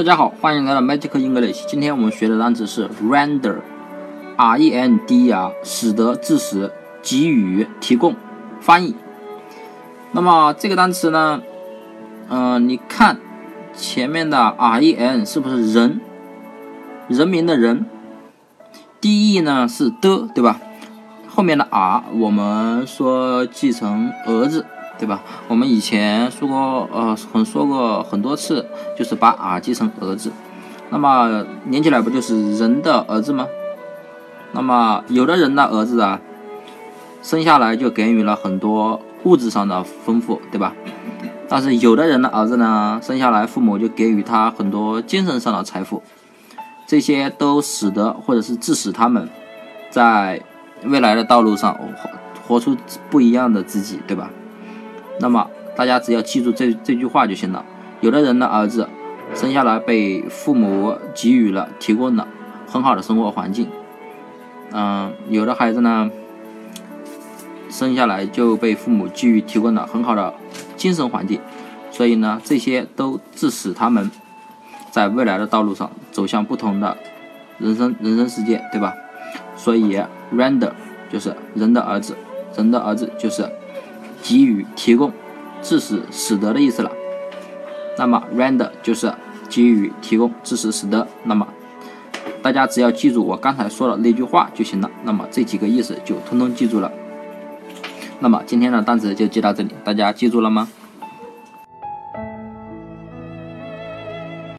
大家好，欢迎来到 Magic English。今天我们学的单词是 render，R-E-N-D-E-R，使得、致使、给予、提供、翻译。那么这个单词呢，嗯，你看前面的 R-E-N 是不是人？人民的人。D-E 呢是的，对吧？后面的 R 我们说记成儿子。对吧？我们以前说过，呃，很说过很多次，就是把 R 记成儿子，那么连起来不就是人的儿子吗？那么有的人的儿子啊，生下来就给予了很多物质上的丰富，对吧？但是有的人的儿子呢，生下来父母就给予他很多精神上的财富，这些都使得或者是致使他们在未来的道路上活活出不一样的自己，对吧？那么大家只要记住这这句话就行了。有的人的儿子生下来被父母给予了、提供了很好的生活环境，嗯，有的孩子呢生下来就被父母给予、提供了很好的精神环境，所以呢，这些都致使他们在未来的道路上走向不同的人生人生世界，对吧？所以，render 就是人的儿子，人的儿子就是。给予、提供、致使、使得的意思了。那么，render 就是给予、提供、致使、使得。那么，大家只要记住我刚才说的那句话就行了。那么这几个意思就通通记住了。那么今天的单词就记到这里，大家记住了吗？